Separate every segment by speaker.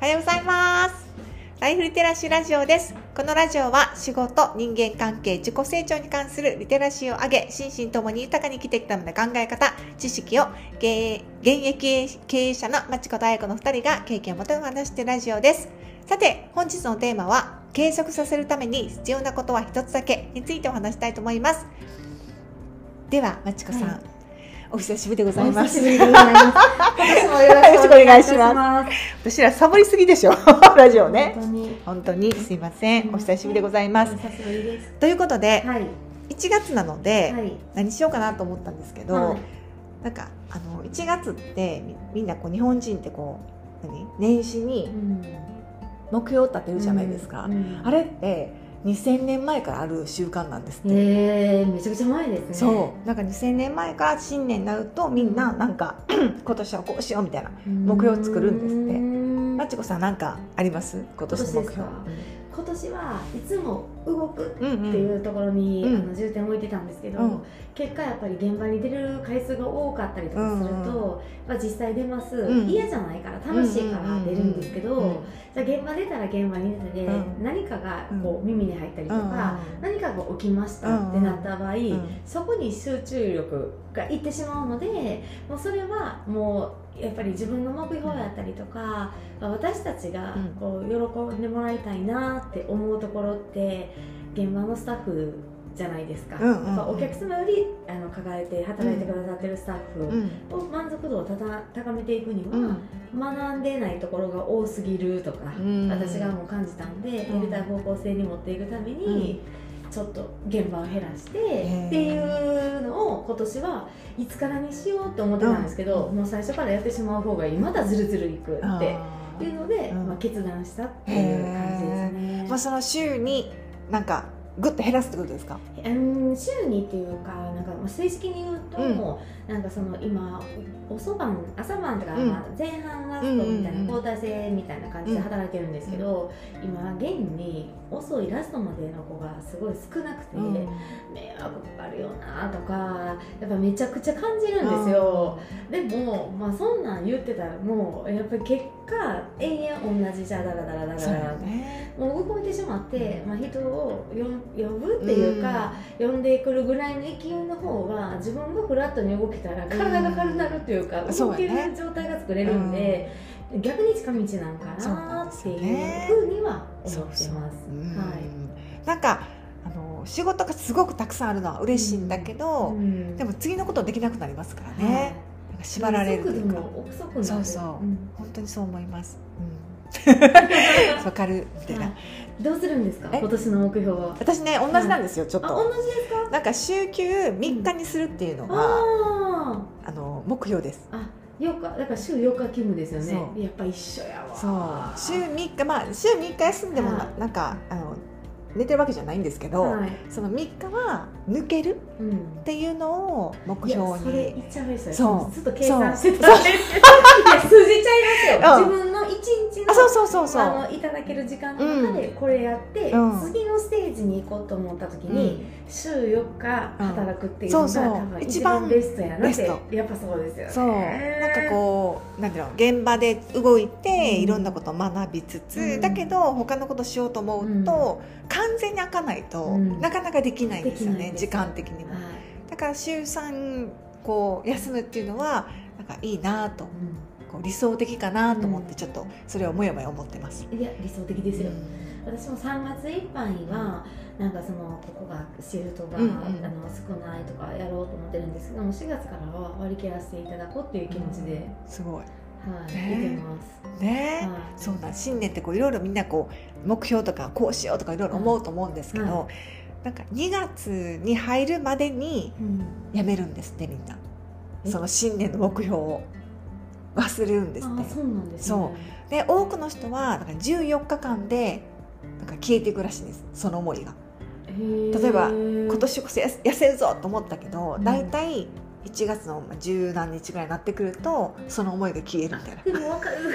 Speaker 1: おはようございます。ライフリテラシーラジオです。このラジオは仕事、人間関係、自己成長に関するリテラシーを上げ、心身ともに豊かに生きていくための考え方、知識を現役経営者のまちことあやこの2人が経験をもとに話してるラジオです。さて、本日のテーマは、継続させるために必要なことは一つだけについてお話したいと思います。では、まちこさん、
Speaker 2: はい
Speaker 1: お久しぶりでございます。
Speaker 2: ます。今年もよろしくお願いします。
Speaker 1: 私らサボりすぎでしょ？ラジオね
Speaker 2: 本当に。
Speaker 1: 本当にすいませんお久しぶりでございます
Speaker 2: す。
Speaker 1: ということで、
Speaker 2: はい。
Speaker 1: 1月なので、
Speaker 2: はい。
Speaker 1: 何しようかなと思ったんですけど、
Speaker 2: はい
Speaker 1: なんかあの1月ってみみんなこう日本人ってこう何？年始に
Speaker 2: うん
Speaker 1: 目標を立てるじゃないですか、
Speaker 2: うん
Speaker 1: あれって2000年前からある習慣なんですって、
Speaker 2: えー、めちゃくちゃ前ですね。
Speaker 1: そう。なんか2000年前から新年になるとみんななんか 今年はこうしようみたいな目標を作るんですって。
Speaker 2: うん。
Speaker 1: まちこさんなんかあります？今年の目標
Speaker 2: 今年はいつも動くって
Speaker 1: うん。うん
Speaker 2: いうところに、
Speaker 1: うん。
Speaker 2: あの重点を置いてたんですけど、
Speaker 1: うん。
Speaker 2: 結果やっぱり現場に出る回数が多かったりとかすると、まあ、実際出ます、
Speaker 1: うん。
Speaker 2: 嫌じゃないから楽しいから出るんですけど、
Speaker 1: うんうん
Speaker 2: じゃあ現場出たら現場に出て、
Speaker 1: うん。
Speaker 2: 何かがこう耳に入ったりと
Speaker 1: うん
Speaker 2: か、何かが起きましたってなった場合、
Speaker 1: ん。
Speaker 2: そこに集中力がいってしまうのでもうそれはもうやっぱり自分の目標やったりとか、私たちがこう喜んでもらいたいなって思うところって現場のスタッフじゃないですか,、
Speaker 1: うんうんうん。
Speaker 2: お客様よりあの抱えて働いてくださってるスタッ
Speaker 1: うん。
Speaker 2: フを満足度をたた高めていくに
Speaker 1: うん
Speaker 2: は、学んでないところが多すぎるとか、
Speaker 1: うん。
Speaker 2: 私がもう感じたんで、
Speaker 1: うん
Speaker 2: やりたい方向性に持っていくために、ちょっと現場を減らして
Speaker 1: ー。
Speaker 2: っていうのを今年はいつからにしようって思ってたんですけど、もう最初からやってしまう方がいいまだずるずるいくって
Speaker 1: あ
Speaker 2: いうので、
Speaker 1: うん。
Speaker 2: まあ、決断したっていう感じですね。
Speaker 1: ー。まあその週になんかぐっと減らすってことですか？
Speaker 2: うん週にっていうかなんかまあ正式に言うと、
Speaker 1: うん。
Speaker 2: なんかその今遅晩朝晩とか、
Speaker 1: うん
Speaker 2: まあ前半ラストみたいな、
Speaker 1: うんうんうん。
Speaker 2: 交代制みたいな感じで働いてるんですけど、今現に遅いラストまでの子がすごい少なくて、
Speaker 1: うん。
Speaker 2: 迷惑かかるよなとかやっぱめちゃくちゃ感じるんですよ、でも、まあ、そんなん言ってたらもうやっぱり結果永遠同じじゃダラダラ
Speaker 1: だ
Speaker 2: ダラ
Speaker 1: ね。
Speaker 2: もう動いてしまって、まあ、人を呼ぶっていうか、呼んでくるぐらいの勢いの方が自分がフラットに動けたら体が軽くなるっていうか、動け
Speaker 1: そうやね。
Speaker 2: る状態が作れるんで、逆に近道なんか
Speaker 1: な
Speaker 2: っていう
Speaker 1: ね。
Speaker 2: ふうには思ってます。
Speaker 1: そううん
Speaker 2: はい。
Speaker 1: なんかあの仕事がすごくたくさんあるのは嬉しいんだけど、
Speaker 2: うん。
Speaker 1: でも次のことできなくなりますからね、
Speaker 2: はい。
Speaker 1: なんか縛られるというか。そうそう。
Speaker 2: うん。
Speaker 1: 本当にそう思います。うん わかるみたいな、
Speaker 2: はい。どうするんですか？
Speaker 1: え？
Speaker 2: 今年の目標は？
Speaker 1: 私ね同じなんですよ、ちょっ
Speaker 2: あ
Speaker 1: と
Speaker 2: 同じですか？
Speaker 1: なんか週休3日にするっていうのが、
Speaker 2: あ
Speaker 1: あの目標です。
Speaker 2: ーあ4日だから週4日勤務ですよね。やっぱ一緒やわ。
Speaker 1: そう。週3日まあ週3日休んでもな,、んかあの寝てるわけじゃないんですけど、
Speaker 2: はい。
Speaker 1: その3日は抜ける
Speaker 2: うん。
Speaker 1: っていうのを目
Speaker 2: いや
Speaker 1: 標
Speaker 2: それ
Speaker 1: に
Speaker 2: 言っちゃいましたよ
Speaker 1: そう。
Speaker 2: ずっと計算してたんですけどいや数字ちゃいますよ。
Speaker 1: うん。
Speaker 2: 自分日の
Speaker 1: あそうそうそうそう。
Speaker 2: あのいただける時間の中でこれやって、
Speaker 1: うん。
Speaker 2: 次のステージに行こうと思った時に、週4日働くっていうのが、
Speaker 1: そうそう。
Speaker 2: 多分一番ベストやなってやっぱそうですよね。
Speaker 1: そう。なんかこうなんていうの現場で動いて、
Speaker 2: うん。
Speaker 1: いろんなことを学びつつ、
Speaker 2: うん。
Speaker 1: だけど他のことしようと思うと、完全に開かないと、
Speaker 2: うん。
Speaker 1: なかなかできないんですよね時間的にも。
Speaker 2: はい。
Speaker 1: だから週3こう休むっていうのはなんかいいなとこう理想的かなと思って
Speaker 2: うん
Speaker 1: ちょっとそれをもやもや思ってます、
Speaker 2: いや理想的ですよ、
Speaker 1: うん。
Speaker 2: 私も3月いっぱいはなんかそのここがシフトが、
Speaker 1: うんうん。
Speaker 2: あの少ないとかやろうと思ってるんですけども4月からは割り切らせていただこうっていう気持ちで、
Speaker 1: すごい。
Speaker 2: はい、
Speaker 1: ね。
Speaker 2: 見てます、
Speaker 1: ね、
Speaker 2: はい。
Speaker 1: そうなん新年ってこういろいろみんなこう目標とかこうしようとかいろいろ思うと思うんですけど、
Speaker 2: は
Speaker 1: なんか2月に入るまでに
Speaker 2: うん。
Speaker 1: やめるんですってみんな。
Speaker 2: え？
Speaker 1: その新年の目標を忘れるんですっ
Speaker 2: あそうなんですね。
Speaker 1: で多くの人はなんか14日間でなんか消えていくらしいんです。その思いが。例えば今年こそ痩せるぞと思ったけど
Speaker 2: うん。
Speaker 1: 大体1月のまあ十何日ぐらいになってくるとその思いが消えるみたいな。
Speaker 2: でも分かる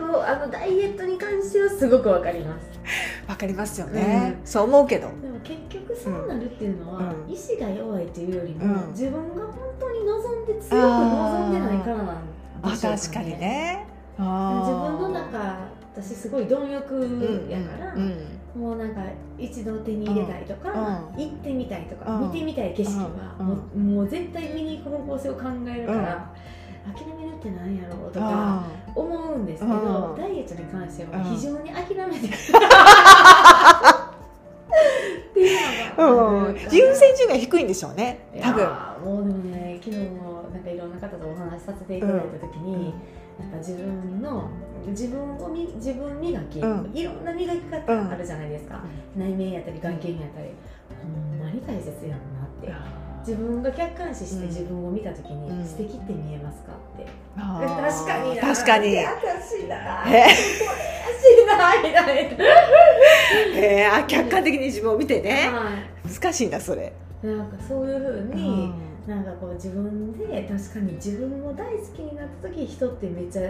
Speaker 2: もうあのダイエットに関してはすごく分かります。
Speaker 1: わかりますよね、そう思うけど。
Speaker 2: でも結局そうなるっていうのは、
Speaker 1: うん。
Speaker 2: 意志が弱いっていうよりも、
Speaker 1: うん。
Speaker 2: 自分が本当に望んで強く望んでないからなん
Speaker 1: あ
Speaker 2: でしょうか、ね、
Speaker 1: 確かにね。
Speaker 2: 自分の中私すごい貪欲やから、
Speaker 1: うん
Speaker 2: もうなんか一度手に入れたいとか、
Speaker 1: うん。
Speaker 2: 行ってみたいとか、
Speaker 1: うん。
Speaker 2: 見てみたい景色は、
Speaker 1: うん。
Speaker 2: もうもう絶対見に行く方向性を考えるから、諦めるってなんやろうとか
Speaker 1: あ
Speaker 2: 思うんですけど、
Speaker 1: うん。
Speaker 2: ダイエットに関しては
Speaker 1: うん。
Speaker 2: 非常に諦めてる、う
Speaker 1: ん優先順位が低いんでしょうね。多分。
Speaker 2: ーもうでもね昨日もなんかいろんな方とお話しさせていただいた時に、なん。か自分の自分をみ自分磨き、
Speaker 1: うん。
Speaker 2: いろんな磨き方あるじゃないですか、内面やったり眼見やったりほんまに大切やんなって。自分が客観視して
Speaker 1: うん。
Speaker 2: 自分を見た時に、
Speaker 1: うん。
Speaker 2: 素敵って見えますかって、確かにな
Speaker 1: 確かに。
Speaker 2: 私だ
Speaker 1: え。
Speaker 2: 怪しいなみたいな、
Speaker 1: えー、あ客観的に自分を見てね。
Speaker 2: は
Speaker 1: 難しいんだそれ、
Speaker 2: い、なんかそういうふう
Speaker 1: う
Speaker 2: に、
Speaker 1: ん。
Speaker 2: なんかこう自分で確かに自分を大好きになった時人ってめっちゃ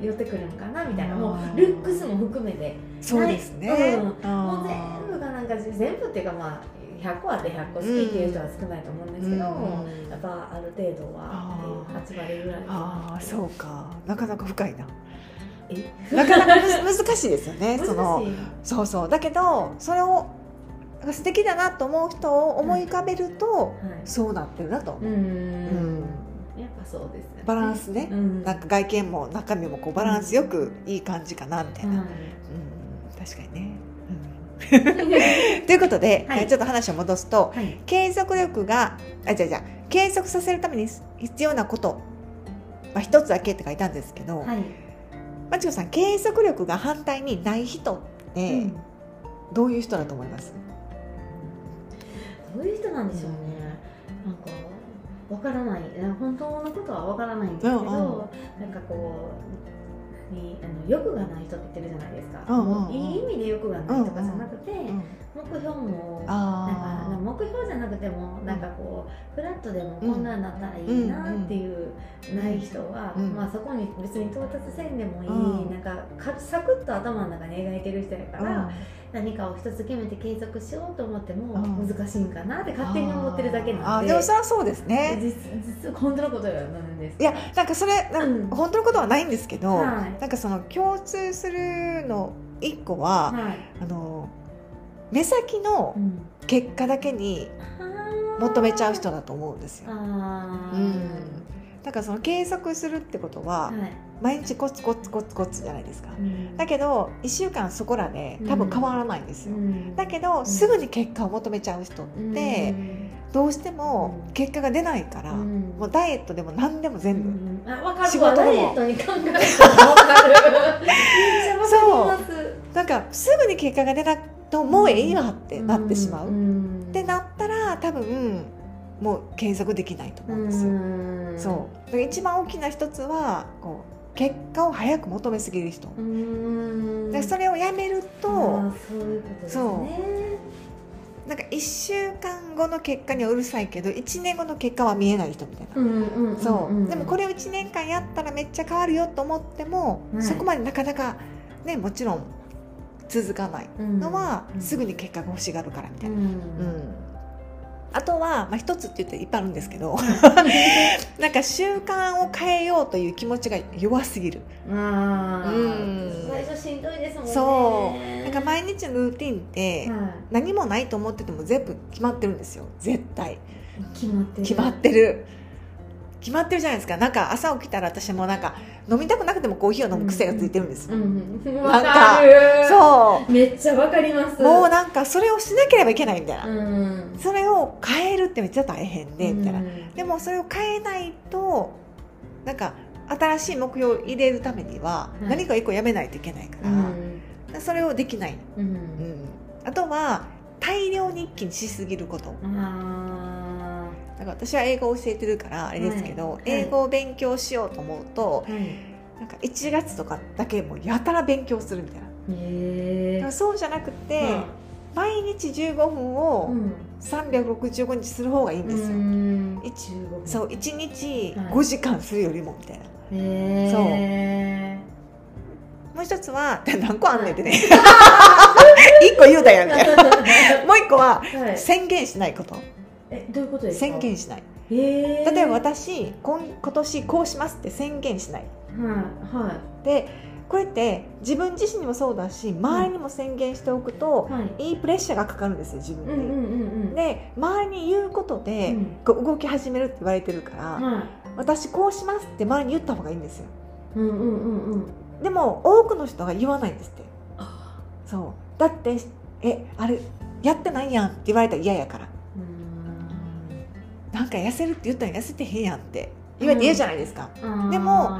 Speaker 2: 寄ってくるんかなみたいな。も
Speaker 1: あー
Speaker 2: うルックスも含めて。
Speaker 1: そうですね、
Speaker 2: うん。
Speaker 1: あ
Speaker 2: もう全部がなんか全部っていうかまあ100個あって100個好きっていう人は少ないと思うんですけど、
Speaker 1: うん。
Speaker 2: やっぱある程度はっていう8割ぐらい
Speaker 1: ああそうか。なかなか深いな。
Speaker 2: え
Speaker 1: なかなか 難しいですよね。そのそうそう。だけどそれを素敵だなと思う人を思い浮かべると、
Speaker 2: はい。
Speaker 1: そうなってるなと。思う、
Speaker 2: うん。
Speaker 1: うん。
Speaker 2: やっぱそうですよね。
Speaker 1: バランスね、
Speaker 2: うん。
Speaker 1: なんか外見も中身もこうバランスよくいい感じかなみたいな、
Speaker 2: はい。
Speaker 1: うん、確かにね、うん、ということで、
Speaker 2: はい
Speaker 1: ちょっと話を戻すと
Speaker 2: はい。
Speaker 1: 継続力があじゃあじゃあ継続させるために必要なこと、まあ、一つだけって書いたんですけど、
Speaker 2: はい
Speaker 1: まちこさん継続力が反対にない人って、
Speaker 2: うん。
Speaker 1: どういう人だと思います？
Speaker 2: どういう人なんでしょうね、なんかわからない。本当のことはわからないんですけど、
Speaker 1: うんうん。
Speaker 2: なんかこう何あの欲がない人って言ってるじゃないですか、
Speaker 1: うんうんうん。
Speaker 2: いい意味で欲がないとかじゃなくて、
Speaker 1: うん
Speaker 2: 目標もなん
Speaker 1: あ
Speaker 2: か目標じゃなくてもなんかこうフラットでもこんなんだったらいいなっていうない人は、
Speaker 1: うん。
Speaker 2: まあ、そこに別に到達せんでもいい、
Speaker 1: うん。
Speaker 2: なんかかサクッと頭の中に描いてる人やか
Speaker 1: あ
Speaker 2: ら、何かを一つ決めて継続しようと思っても
Speaker 1: うん。
Speaker 2: 難しいんかなって勝手に思ってるだけ
Speaker 1: あ
Speaker 2: なんで。
Speaker 1: ー。でもそれはそうですね。
Speaker 2: 実実本当のことなんです。
Speaker 1: いやなんかそれなん
Speaker 2: うん。
Speaker 1: か本当のことはないんですけど、
Speaker 2: はい。
Speaker 1: なんかその共通するの一個は、
Speaker 2: はい、
Speaker 1: あの目先の
Speaker 2: うん、
Speaker 1: 結果だけに求めちゃう人だと思うんですよ。うん。だからその継続するってことは
Speaker 2: はい。
Speaker 1: 毎日コツコツコツコツじゃないですか。
Speaker 2: うん。
Speaker 1: だけど1週間そこらで多分変わらないんですよ。
Speaker 2: うん。
Speaker 1: だけどすぐに結果を求めちゃう人ってどうしても結果が出ないから、
Speaker 2: うん。
Speaker 1: もうダイエットでも何でも全部、
Speaker 2: うん。かる。
Speaker 1: 仕事でも。
Speaker 2: ダイエットに考える めっちゃ分かります。
Speaker 1: なんかすぐに結果が出なくともうええわってなってしまう、
Speaker 2: ん
Speaker 1: ってなったら多分もう継続できないと思うんですよ。
Speaker 2: ん。
Speaker 1: そう。一番大きな一つはこう結果を早く求めすぎる人、
Speaker 2: うん。
Speaker 1: でそれをやめると、
Speaker 2: そう
Speaker 1: なんか1週間後の結果にはうるさいけど1年後の結果は見えない人みたいな。そう、でもこ
Speaker 2: れ
Speaker 1: れを1年間やったらめっちゃ変わるよと思っても、
Speaker 2: はい。
Speaker 1: そこまでなかなかねもちろん続かないのは、すぐに結果が欲しがるからみたいな。
Speaker 2: うん。
Speaker 1: うん。あとは、まあ、一つって言っていっぱいあるんですけど なんか習慣を変えようという気持ちが弱すぎる。うん。
Speaker 2: 最初しんどいですもんね。
Speaker 1: そう。なんか毎日のルーティンって
Speaker 2: は
Speaker 1: 何もないと思ってても全部決まってるんですよ。絶対。
Speaker 2: い決まってる。
Speaker 1: 決まってる決まってるじゃないですか。なんか朝起きたら私もなんか飲みたくなくてもコーヒーを飲む癖がついてるんです。よ、
Speaker 2: うんうん。
Speaker 1: なんかそう。
Speaker 2: めっちゃわかります。
Speaker 1: もうなんかそれをしなければいけないみたいな、
Speaker 2: うん
Speaker 1: それを変えるってめっちゃ大変でみたいな、
Speaker 2: うん
Speaker 1: でもそれを変えないとなんか新しい目標を入れるためには
Speaker 2: はい。
Speaker 1: 何か一個やめないといけないから、
Speaker 2: うん
Speaker 1: それをできない、
Speaker 2: うん
Speaker 1: うん、あとは大量に一気にしすぎること。
Speaker 2: あ
Speaker 1: だから私は英語を教えてるからあれですけど、
Speaker 2: はい
Speaker 1: 英語を勉強しようと思うと、
Speaker 2: ーはい
Speaker 1: なんか1月とかだけもうやたら勉強するみたいな、
Speaker 2: へ
Speaker 1: そうじゃなくて、毎日15分を365日する方がいいんですよ、
Speaker 2: うん。
Speaker 1: 一
Speaker 2: 中国
Speaker 1: そう1日
Speaker 2: はい。
Speaker 1: 5時間するよりもみたいな、
Speaker 2: へえ
Speaker 1: もう一つは 何個あんねんってね。一個言うたやんみたいなもう一個は
Speaker 2: はい。
Speaker 1: 宣言しないこと
Speaker 2: えどういうことですか？
Speaker 1: 宣言しない。例えば私今今年こうしますって宣言しない。
Speaker 2: はいは
Speaker 1: でこれって自分自身にもそうだし周りにも宣言しておくと、
Speaker 2: はい。
Speaker 1: い。いプレッシャーがかかるんですよ自分に。
Speaker 2: うんうんうんうん。
Speaker 1: で周りに言うことで、
Speaker 2: うん。
Speaker 1: こう動き始めるって言われてるから、
Speaker 2: はい。
Speaker 1: 私こうしますって周りに言った方がいいんですよ。
Speaker 2: うんうんうんうん。
Speaker 1: でも多くの人が言わないんですって。
Speaker 2: あ。
Speaker 1: そう。だってえあれやってないやんって言われたら嫌やからなんか痩せるって言ったら痩せてへんやんって。言われて嫌じゃないですか、
Speaker 2: うん。
Speaker 1: でも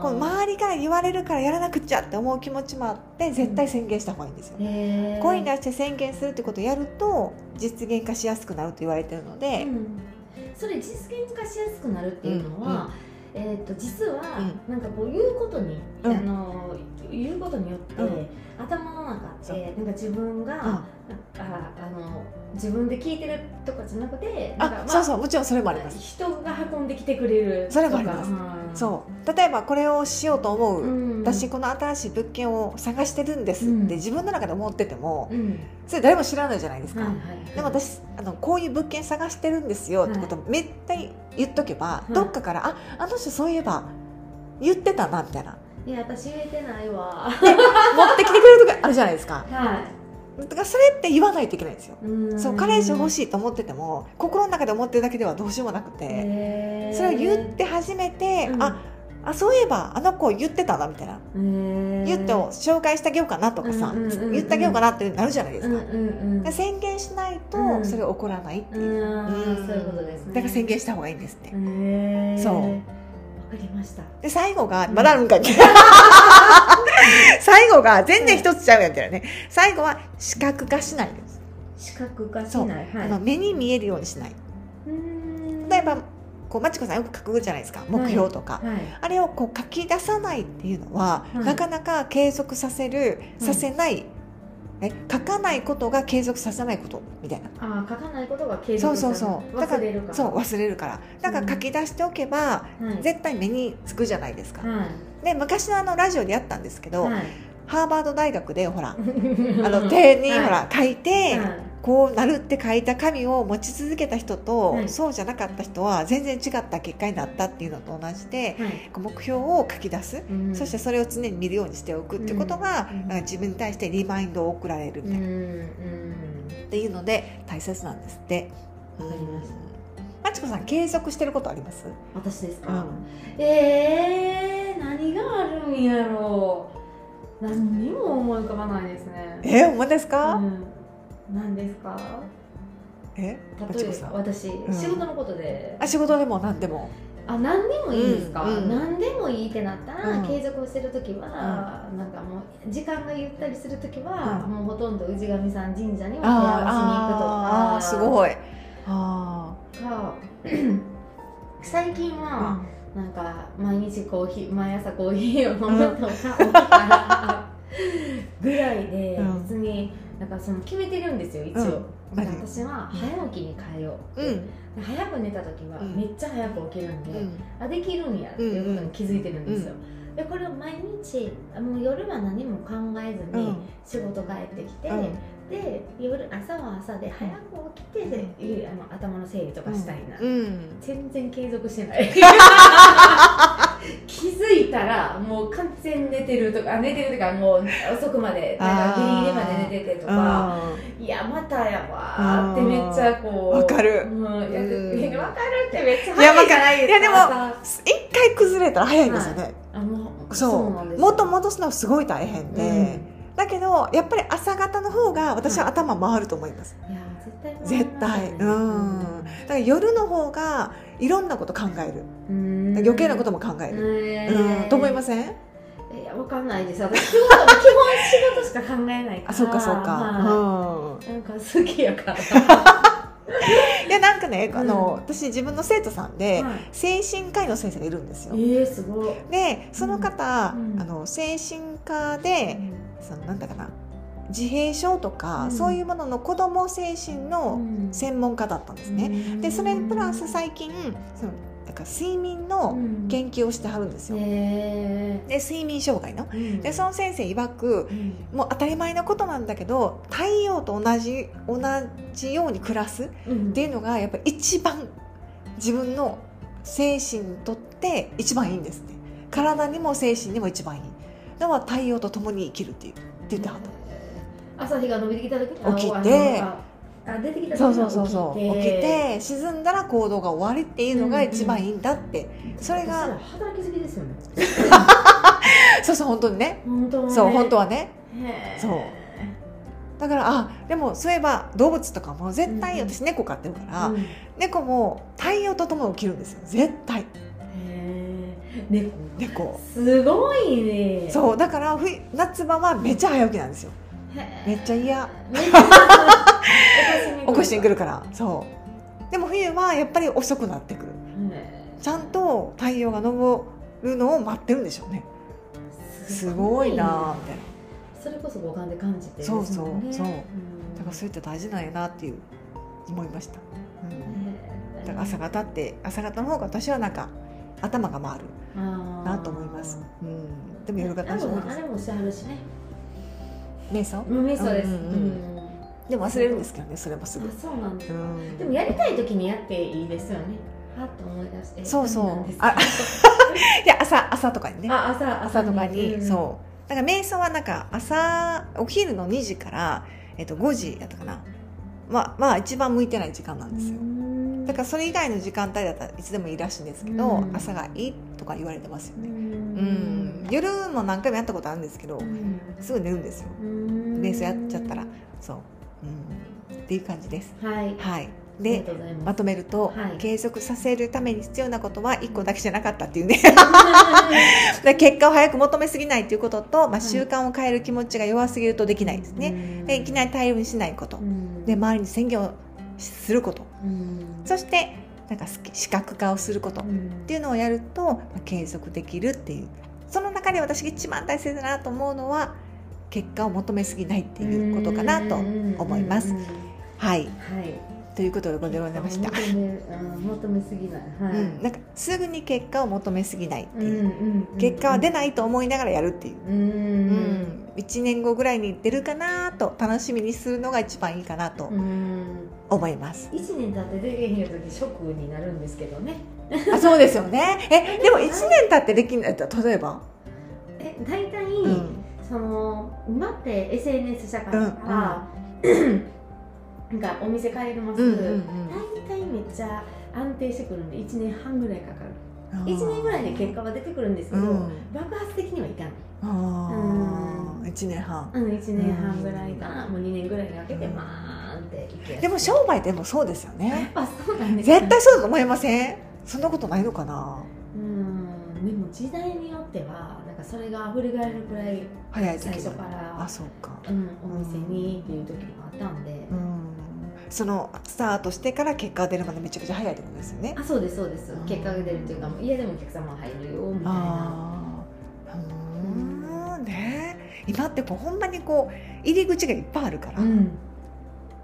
Speaker 1: この周りから言われるからやらなくっちゃって思う気持ちもあって絶対宣言した方がいいんですよ、
Speaker 2: へー。
Speaker 1: 声に出して宣言するってことをやると実現化しやすくなると言われてるので、
Speaker 2: うん。それ実現化しやすくなるっていうのは、えー、と実は、
Speaker 1: う
Speaker 2: なんかこう言うことに、
Speaker 1: うん。
Speaker 2: あの言うことによって、
Speaker 1: うん。
Speaker 2: 頭の中ってなんか自分が、ああの自分で聞いてるとかじゃなくて
Speaker 1: あそうそうもちろんそれもあります。
Speaker 2: 人が運んできてくれる
Speaker 1: それもあります。そう。例えばこれをしようと思う、
Speaker 2: うん、
Speaker 1: 私この新しい物件を探してるんですって
Speaker 2: うん。
Speaker 1: 自分の中で思ってても、
Speaker 2: うん。
Speaker 1: それ誰も知らないじゃないですか、でも私あのこういう物件探してるんですよってことをめったに言っとけば、
Speaker 2: い
Speaker 1: どっかからああの人そういえば言ってたなみたいな。い
Speaker 2: や私言えてないわ。
Speaker 1: 持ってきてくれる時あるじゃないですか。
Speaker 2: は
Speaker 1: だからそれって言わないといけないんですよ、
Speaker 2: いうん。
Speaker 1: そう彼氏欲
Speaker 2: い
Speaker 1: しいと思ってても心の中で思ってるだけではどうしようもなくて、それを言って初めて、
Speaker 2: うん。
Speaker 1: ああそういえばあの子言ってたなみたいな、言っても紹介してあげようかなとかさ、
Speaker 2: うんうん
Speaker 1: 言ってあげようかなってなるじゃないですか、
Speaker 2: うんうんうん
Speaker 1: で宣言しないと
Speaker 2: うん。
Speaker 1: それが起こらないっていう、
Speaker 2: うそういうことですね。
Speaker 1: だから宣言した方がいいんですって、そう。
Speaker 2: わかりました。
Speaker 1: で最後が
Speaker 2: うん。
Speaker 1: まだあるんかい、最後が全然一つちゃうやんみたいなね。最後は視覚化しないです、
Speaker 2: 視覚化しない。はい。
Speaker 1: あの目に見えるようにしない。
Speaker 2: うん。
Speaker 1: 例えばこうまちこさんよく書くじゃないですか。目標とか、
Speaker 2: はい。
Speaker 1: あれをこう書き出さないっていうのは、
Speaker 2: はい。
Speaker 1: なかなか継続させる、させないえ書かないことが継続させないことみたいな。
Speaker 2: あー書かないことが継
Speaker 1: そう
Speaker 2: 続
Speaker 1: そうそう。だから
Speaker 2: 忘れるから。
Speaker 1: そう忘れるから。だから書き出しておけば、
Speaker 2: はい。
Speaker 1: 絶対目につくじゃないですか、
Speaker 2: はい。
Speaker 1: で昔のあのラジオでやったんですけど、
Speaker 2: はい。
Speaker 1: ハーバード大学でほらあ
Speaker 2: あ
Speaker 1: の手にほ
Speaker 2: は
Speaker 1: ら書いて、
Speaker 2: いはい
Speaker 1: こうなるって書いた紙を持ち続けた人と、
Speaker 2: はい。
Speaker 1: そうじゃなかった人は全然違った結果になったっていうのと同じで、
Speaker 2: はい。
Speaker 1: 目標を書き出す、
Speaker 2: うん。
Speaker 1: そしてそれを常に見るようにしておくっていうことが、
Speaker 2: うん。
Speaker 1: 自分に対してリマインドを送られるみたいな、
Speaker 2: うん。うん。
Speaker 1: っていうので大切なんですって。
Speaker 2: わかりました
Speaker 1: まちこさん継続してることあります？
Speaker 2: 私ですか、
Speaker 1: うん。
Speaker 2: えー、何があるんやろう。何にも思い浮かばないですね。
Speaker 1: えー、ほんまですか？
Speaker 2: うん、何ですか？
Speaker 1: え、ま
Speaker 2: 例え。ば私、
Speaker 1: ん。
Speaker 2: 仕事のことで。
Speaker 1: あ仕事でも何でも。
Speaker 2: あ何でもいいんですか、
Speaker 1: うんうん。
Speaker 2: 何でもいいってなったら、
Speaker 1: うん。
Speaker 2: 継続してる時は、なんかもう時間がゆったりする時は、
Speaker 1: うん。
Speaker 2: もうほとんど氏神さん神社には手合わしに行くとか。
Speaker 1: あすごい。あ
Speaker 2: か 最近は、なんか毎日コーヒー毎朝コーヒーを飲むとか、ぐらいで
Speaker 1: うん。
Speaker 2: 別になんかその決めてるんですよ一応、
Speaker 1: うん
Speaker 2: 私は早起きに変えよう
Speaker 1: あ。う。ん。
Speaker 2: で早く寝た時は
Speaker 1: うん。
Speaker 2: めっちゃ早く起きるんで、
Speaker 1: うん。
Speaker 2: あできるんやっていうことに気づいてるんですよ、でこれを毎日もう夜は何も考えずに
Speaker 1: うん。
Speaker 2: 仕事帰ってきて、
Speaker 1: うん。
Speaker 2: で夜朝は朝で早く起きてで、あの頭の整理とかしたいな、
Speaker 1: うん。
Speaker 2: 全然継続してない 気づいたらもう完全に寝てるとかあ寝てるというかもう遅くまでなんかギリギリまで寝ててとかいやまたやわーってめっちゃこう
Speaker 1: わかる。
Speaker 2: うん、いや
Speaker 1: うん。
Speaker 2: かるってめっちゃ早いじゃないです。か
Speaker 1: いやでも
Speaker 2: 朝
Speaker 1: 一回崩れたら早いんですよね。
Speaker 2: あもう
Speaker 1: そう。元戻すのはすごい大変で、だけどやっぱり朝方の方が私は頭回ると思います。
Speaker 2: いや絶対
Speaker 1: 絶対。うん。だから夜の方がいろんなこと考える。
Speaker 2: うん
Speaker 1: 余計なことも考える。うん。と思いません？
Speaker 2: いやわかんないです私仕事基本仕事しか考えないから
Speaker 1: あ、そうかそうか。
Speaker 2: は
Speaker 1: うん。
Speaker 2: いなんか好きやから
Speaker 1: いやなんかね、あの
Speaker 2: うん
Speaker 1: 私自分の生徒さんで
Speaker 2: はい
Speaker 1: 精神科医の先生がいるんですよ。
Speaker 2: えー、すごい、
Speaker 1: でその方、
Speaker 2: うん
Speaker 1: あの精神科で、そのなんだかな自閉症とか、
Speaker 2: うん
Speaker 1: そういうものの子ども精神の
Speaker 2: ん
Speaker 1: 専門家だったんですね。でそれプラス最近そのなんか睡眠の研究をしてはるんですよ。
Speaker 2: え
Speaker 1: で睡眠障害の。
Speaker 2: ー、
Speaker 1: でその先生曰く
Speaker 2: うん
Speaker 1: もう当たり前のことなんだけど太陽と同じ同じように暮らすっ
Speaker 2: うん
Speaker 1: ていうのがやっぱり一番自分の精神にとって一番いいんですね。体にも精神にも一番いい。のは太陽と共に生きるっていうって言ってはった
Speaker 2: 朝日が伸びてきた時に
Speaker 1: 起きて
Speaker 2: ああ出てきた時
Speaker 1: そう
Speaker 2: に
Speaker 1: そうそうそう起き
Speaker 2: て
Speaker 1: て沈んだら行動が終わりっていうのが一番いいんだって、それが
Speaker 2: 働きすぎですよね。
Speaker 1: そうそう本当にね。
Speaker 2: 本当はね。
Speaker 1: そう本当はね。そう。だからあでもそういえば動物とかも絶対、
Speaker 2: うん
Speaker 1: 私猫飼ってるから、
Speaker 2: うん。へ
Speaker 1: 猫も太陽と共に起きるんですよ。絶対。
Speaker 2: え猫。
Speaker 1: 猫。
Speaker 2: すごいね。
Speaker 1: そうだから冬夏場はめっちゃ早起きなんですよめっちゃ嫌。起こしに来るから。そう。でも冬はやっぱり遅くなってくる。
Speaker 2: へ
Speaker 1: ちゃんと太陽が昇るのを待ってるんでしょうね。
Speaker 2: ー
Speaker 1: すごいなぁみたいな。
Speaker 2: それこそ五感で感じて
Speaker 1: そうそうそう。
Speaker 2: うん。
Speaker 1: だからそれって大事なんやなっていう思いました、だから朝方って朝方の方が私はなんか頭が回るなと思います、うん、でも夜型
Speaker 2: あ
Speaker 1: の人多いです
Speaker 2: あれもしてはるしね
Speaker 1: 瞑想？
Speaker 2: うん瞑想です。
Speaker 1: うんうんうん。でも忘れるんですけどねそれもすぐ。
Speaker 2: あ、そうなんですか
Speaker 1: うん。
Speaker 2: でもやりたい時にやっていいですよね。はっと思い出して
Speaker 1: そうそう。あ いや朝朝とかにね。
Speaker 2: あ朝
Speaker 1: 朝とかに、
Speaker 2: うん
Speaker 1: そう。だから瞑想はなんか朝お昼の2時から、えっと、5時やったかな。まあまあ一番向いてない時間なんですよ。だからそれ以外の時間帯だったらいつでもいいらしいんですけど、
Speaker 2: うん。
Speaker 1: 朝がいいとか言われてますよ
Speaker 2: う
Speaker 1: ね、
Speaker 2: ん。
Speaker 1: うん、夜も何回もやったことあるんですけど、
Speaker 2: うん。
Speaker 1: すぐ寝るんですよ。
Speaker 2: うん。
Speaker 1: 瞑想やっちゃったらそう、うん、っていう感じです。
Speaker 2: はい。
Speaker 1: はい。で
Speaker 2: ま
Speaker 1: とめると、
Speaker 2: はい。
Speaker 1: 継続させるために必要なことは1個だけじゃなかったっていうね 結果を早く求めすぎないっていうことと、まあ、
Speaker 2: い。
Speaker 1: 習慣を変える気持ちが弱すぎるとできないですね、でいきなり対応にしないこと、で周りに宣言をすること。そしてなんか視覚化をすること。っていうのをやると、まあ、継続できるっていう中で私が一番大切だなと思うのは結果を求めすぎないっていうことかなと思います。はい。
Speaker 2: はい。
Speaker 1: ということでございました。
Speaker 2: 求めうん求めすぎない。はい。
Speaker 1: うん、なんかすぐに結果を求めすぎないって
Speaker 2: う。ん
Speaker 1: いう、結果は出ないと思いながらやるっていう、
Speaker 2: うん。
Speaker 1: うん。1年後ぐらいに出るかなと楽しみにするのが一番いいかなと
Speaker 2: うん。
Speaker 1: 思います。
Speaker 2: 一年経ってできへん時ショックになるんですけどね。
Speaker 1: あそうですよね。えでも1年経ってできない例えば、
Speaker 2: え大体、
Speaker 1: うん。
Speaker 2: その今って SNS 社会だから、なんかお店帰ります、
Speaker 1: うんうんうん。
Speaker 2: 大体めっちゃ安定してくるんで1年半ぐらいかかる。
Speaker 1: あー。
Speaker 2: 1年ぐらいで結果は出てくるんですけど、
Speaker 1: うん。
Speaker 2: 爆発的にはいかない
Speaker 1: あー。1年半。
Speaker 2: うん1年半ぐらいかな、もう2年ぐらいにかけてまーん
Speaker 1: でも商売でもそうですよ
Speaker 2: やっ
Speaker 1: ね
Speaker 2: ぱそうなんですか
Speaker 1: 絶対そうだと思いません？そんなことないのかな？
Speaker 2: も時代によってはなんかそれが溢れ返るくらい
Speaker 1: 早い時
Speaker 2: 最初
Speaker 1: は
Speaker 2: から
Speaker 1: あそうか。
Speaker 2: うん、お店にっていう時もあったんで、
Speaker 1: うん。そのスタートしてから結果が出るまでめちゃくちゃ早いってことですよね。
Speaker 2: あそうですそうです。
Speaker 1: うん。
Speaker 2: 結果が出るっていうかもう家でもお客様入るよみたいな
Speaker 1: ああうー。んね。今ってこうほんまにこう入り口がいっぱいあるから、
Speaker 2: うん。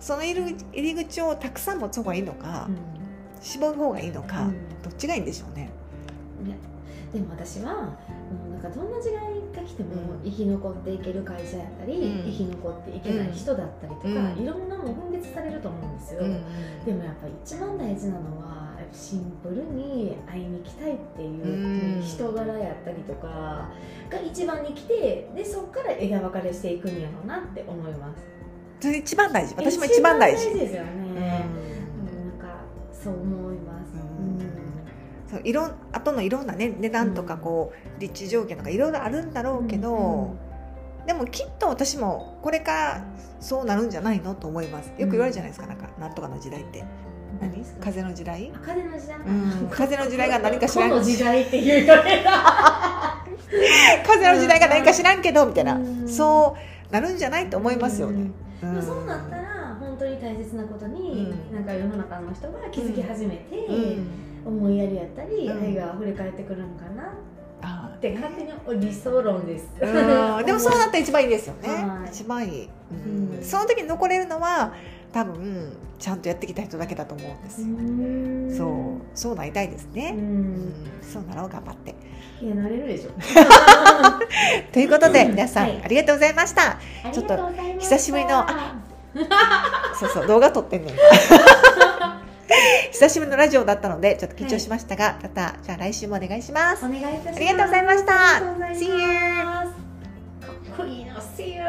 Speaker 1: その入り入り口をたくさん持つ方がいいのか、絞る方がいいのか、
Speaker 2: うん。
Speaker 1: どっちがいいんでしょうね。
Speaker 2: ねでも私はもうなんかどんな時代が来ても
Speaker 1: うん。
Speaker 2: 生き残っていける会社やったり、
Speaker 1: うん。
Speaker 2: 生き残っていけない人だったりとか、
Speaker 1: うん。
Speaker 2: いろんなもん分別されると思うんですよ、でもやっぱ一番大事なのはシンプルに会いに行きたいっていう
Speaker 1: うん。
Speaker 2: 人柄やったりとかが一番に来てでそこから枝分かれしていくんやろうなって思います。
Speaker 1: 一番大事。私も一番大事。
Speaker 2: 一ですよね、
Speaker 1: うん。
Speaker 2: うんなんかそう思います、
Speaker 1: そういろん後のいろんな、ね、値段とかこう、立地条件とかいろいろあるんだろうけど、でもきっと私もこれからそうなるんじゃないのと思います。よく言われるじゃないですかなんかなんとかの時代って。何？風の時代？
Speaker 2: あ風の時代、
Speaker 1: うん。風の時代が何か知らん。
Speaker 2: この時代っていうよね。
Speaker 1: 風の時代が何か知らんけどみたいな。
Speaker 2: うん。
Speaker 1: そうなるんじゃないと思いますよね。
Speaker 2: でもそうなったら本当に大切なことに、
Speaker 1: うん。
Speaker 2: なんか世の中の人が気づき始めて、
Speaker 1: うん
Speaker 2: 思いやりやったり、
Speaker 1: うん。
Speaker 2: 愛が溢れ返ってくるんかなっ
Speaker 1: あ
Speaker 2: て勝手に理想論です。
Speaker 1: でもそうなったら一番いいですよね、
Speaker 2: はい。
Speaker 1: 一番いい、うん。
Speaker 2: うん。
Speaker 1: その時に残れるのは多分ちゃんとやってきた人だけだと思うんですよ、そう。そうなりたいですね、
Speaker 2: う
Speaker 1: うん。
Speaker 2: ん。
Speaker 1: そうなろう頑張って。
Speaker 2: いやなれるでしょ。
Speaker 1: ということで皆さん、
Speaker 2: はい。
Speaker 1: ありがとうございました。ちょっと久しぶりのあ そうそう動画撮ってんねん 久しぶりのラジオだったので、ちょっと緊張しましたが、はい、また、じゃあ来週もお願いします。
Speaker 2: お願いいたします。
Speaker 1: ありがとうございました。
Speaker 2: See you! かっこいいな、
Speaker 1: See you!